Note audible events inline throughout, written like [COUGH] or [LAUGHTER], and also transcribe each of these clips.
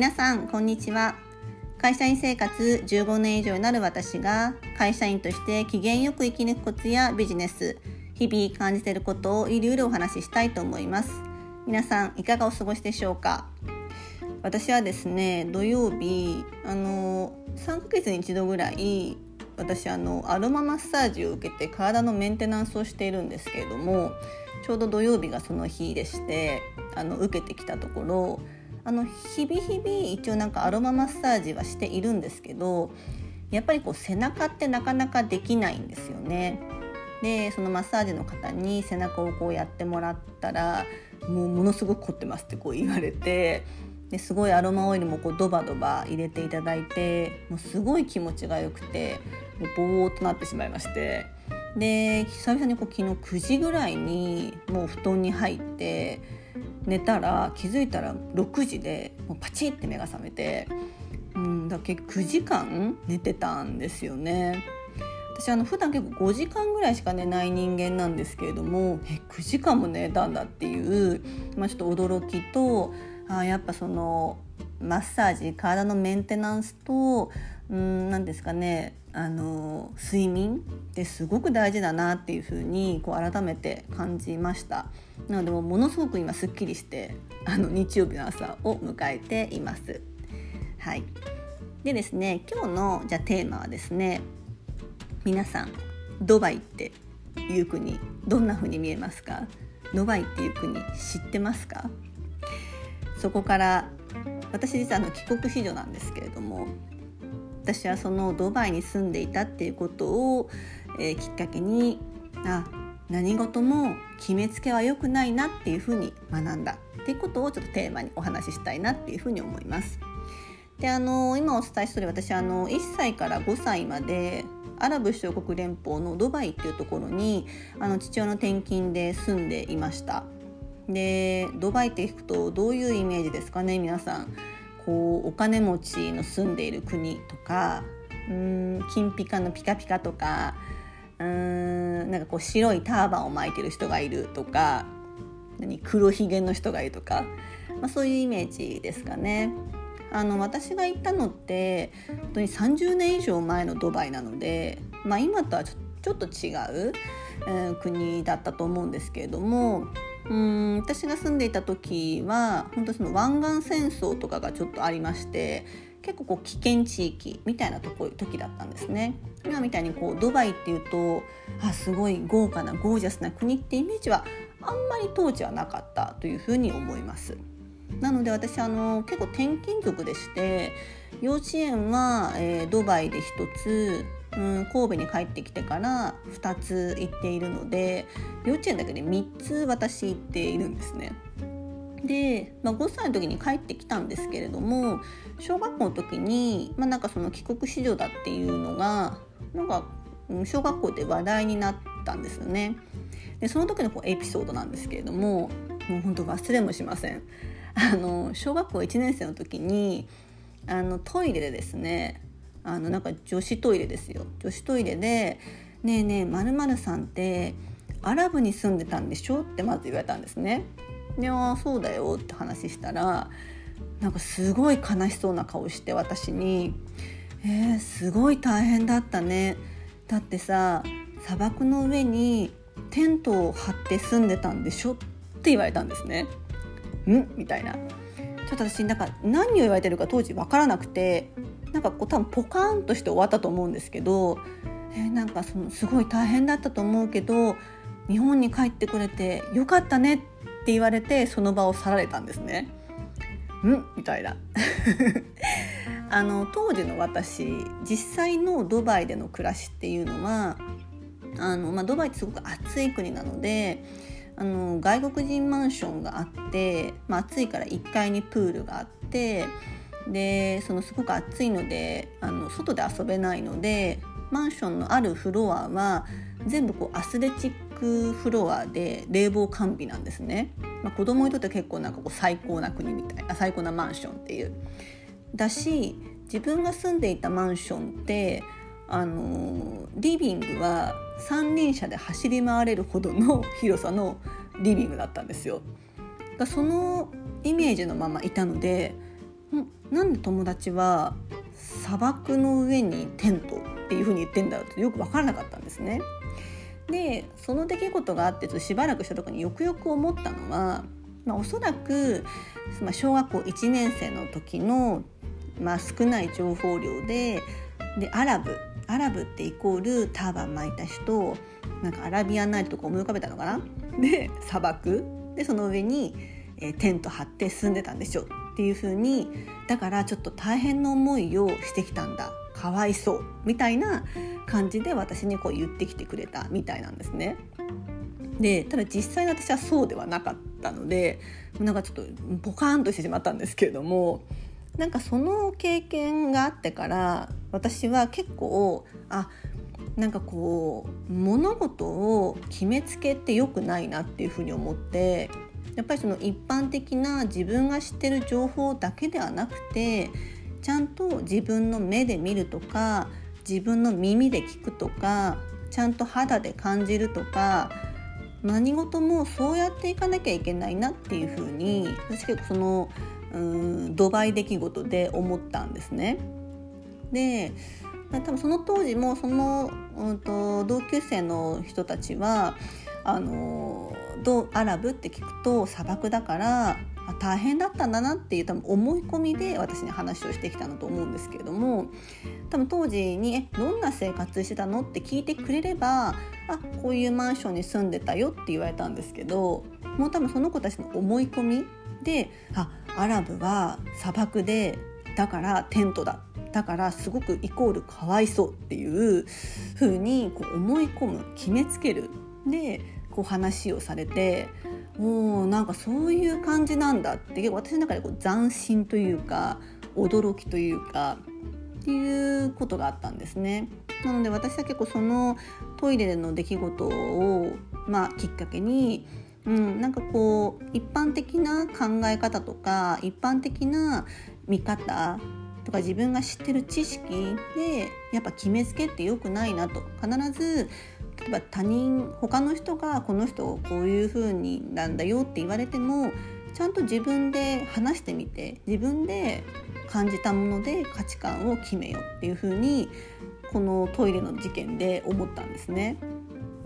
皆さんこんにちは。会社員生活15年以上になる私が会社員として機嫌よく生き抜くコツやビジネス日々感じていることをいろいろお話ししたいと思います。皆さんいかがお過ごしでしょうか？私はですね土曜日あの3ヶ月に1度ぐらい私あのアロママッサージを受けて体のメンテナンスをしているんですけれどもちょうど土曜日がその日でしてあの受けてきたところあの日々日々一応なんかアロママッサージはしているんですけどやっぱりこう背中ってなかなかできないんですよね。でそのマッサージの方に背中をこうやってもらったらもうものすごく凝ってますってこう言われてですごいアロマオイルもこうドバドバ入れていただいてもうすごい気持ちが良くてもうぼーっとなってしまいましてで久々にこう昨日9時ぐらいにもう布団に入って寝たら気づいたら6時でもうパチって目が覚めて、うん、だ結構9時間寝てたんですよね。私あの普段結構5時間ぐらいしか寝ない人間なんですけれどもえ9時間も寝たんだっていう、まあ、ちょっと驚きとあやっぱそのマッサージ体のメンテナンスとうん何ですかね。あの睡眠ってすごく大事だなっていうふうにこう改めて感じました。なのでもものすごく今すっきりしてあの日曜日の朝を迎えています。はい。でですね今日のじゃテーマはですね皆さんドバイっていう国どんな風に見えますか？ドバイっていう国知ってますか？そこから私実はあの帰国子女なんですけれども私はそのドバイに住んでいたっていうことを、えー、きっかけにあ何事も決めつけは良くないなっていうふうに学んだっていうことをちょっとテーマにお話ししたいなっていうふうに思います。であの今お伝えしてる私あの1歳から5歳までアラブ首長国連邦のドバイっていうところにあの父親の転勤で住んでいました。でドバイって聞くとどういうイメージですかね皆さん。こうお金持ちの住んでいる国とかうん金ピカのピカピカとかうんなんかこう白いターバンを巻いてる人がいるとか何黒ひげの人がいるとか、まあ、そういうイメージですかね。あの私が行ったのって本当に30年以上前のドバイなので、まあ、今とはちょっと違う、えー、国だったと思うんですけれどもうん私が住んでいた時は本当その湾岸戦争とかがちょっとありまして結構こう危険地域みたいなとこ時だったんですね。今みたいにこうドバイっていうとあすごい豪華なゴージャスな国ってイメージはあんまり当時はなかったというふうに思います。なので私あの結構転勤族でして幼稚園は、えー、ドバイで1つうん神戸に帰ってきてから2つ行っているので幼稚園だけで3つ私行っているんですね。で、まあ、5歳の時に帰ってきたんですけれども小学校の時に、まあ、なんかその帰国子女だっていうのがなんか小学校で話題になったんですよね。でその時のこうエピソードなんですけれどももう本当忘れもしません。あの小学校1年生の時にあのトイレでですねあのなんか女子トイレですよ女子トイレで「ねえねえまるさんってアラブに住んでたんでしょ?」ってまず言われたんですね。で「ああそうだよ」って話したらなんかすごい悲しそうな顔して私に「えー、すごい大変だったね」だってさ砂漠の上にテントを張って住んでたんでしょって言われたんですね。ん？みたいな。ちょっと私なんか何を言われてるか当時分からなくてなんかこう多分ポカーンとして終わったと思うんですけど、えー、なんかそのすごい大変だったと思うけど日本に帰ってくれてよかったねって言われてその場を去られたんですね。ん？みたいな [LAUGHS] あの当時の私実際のドバイでの暮らしっていうのはあの、まあ、ドバイってすごく暑い国なのであの外国人マンションがあって、まあ、暑いから1階にプールがあってでそのすごく暑いのであの外で遊べないのでマンションのあるフロアは全部こうアスレチックフロアで冷房完備なんですね、まあ、子供にとって結構なんかこう最高な国みたいな最高なマンションっていうだし自分が住んでいたマンションってあのリビングは三輪車で走り回れるほどの [LAUGHS] 広さのリビングだったんですよ。そのイメージのままいたのでなんで友達は砂漠の上にテントっていう風に言ってんだろうってよく分からなかったんですね。でその出来事があってしばらくした時によくよく思ったのは、まあ、おそらく、まあ、小学校1年生の時の、まあ、少ない情報量ででアラブアラブってイコールターバン巻いた人なんかアラビアンナイトとか思い浮かべたのかな？で砂漠。でその上に、えー、テント張って住んでたんでしょっていう風にだからちょっと大変な思いをしてきたんだかわいそうみたいな感じで私にこう言ってきてくれたみたいなんですね。でただ実際私はそうではなかったのでなんかちょっとポカーンとしてしまったんですけれどもなんかその経験があってから私は結構あなんかこう物事を決めつけて良くないなっていうふうに思ってやっぱりその一般的な自分が知ってる情報だけではなくてちゃんと自分の目で見るとか自分の耳で聞くとかちゃんと肌で感じるとか何事もそうやっていかなきゃいけないなっていうふうに私結構そのうんドバイ出来事で思ったんですね。で多分その当時もその、うんと、同級生の人たちはあのどうアラブって聞くと砂漠だから大変だったんだなっていう多分思い込みで私に話をしてきたのと思うんですけれども多分当時に「えどんな生活してたの?」って聞いてくれれば「あこういうマンションに住んでたよ」って言われたんですけどもう多分その子たちの思い込みで「あアラブは砂漠でだからテントだ」だからすごくイコールかわいそうっていう風にこう思い込む決めつけるでこう話をされておなんかそういう感じなんだって結構私の中でこう斬新というか驚きというかっていうことがあったんですね。なので私は結構そのトイレでの出来事を、まあ、きっかけに、うん、なんかこう一般的な考え方とか一般的な見方とか自分が知ってる知識でやっぱ決めつけって良くないなと必ず例えば他人他の人がこの人をこういう風になんだよって言われてもちゃんと自分で話してみて自分で感じたもので価値観を決めようっていう風にこのトイレの事件で思ったんですね。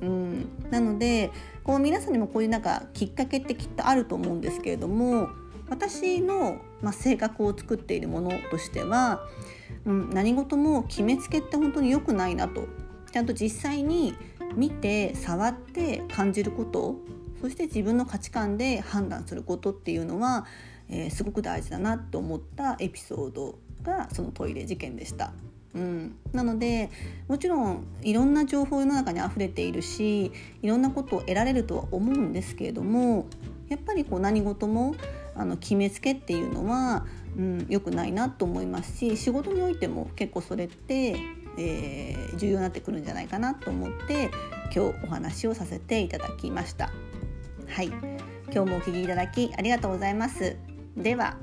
うん、なのでこう皆さんにもこういうなんかきっかけってきっとあると思うんですけれども私の、まあ、性格を作っているものとしては、うん、何事も決めつけって本当に良くないなとちゃんと実際に見て触って感じることそして自分の価値観で判断することっていうのは、えー、すごく大事だなと思ったエピソードがそのトイレ事件でした。うん、なのでもちろんいろんな情報世の中にあふれているしいろんなことを得られるとは思うんですけれどもやっぱりこう何事もあの決めつけっていうのは、うん、良くないなと思いますし仕事においても結構それってえー、重要になってくるんじゃないかなと思って今日お話をさせていただきました。はい、今日もお聞きいただきありがとうございます。では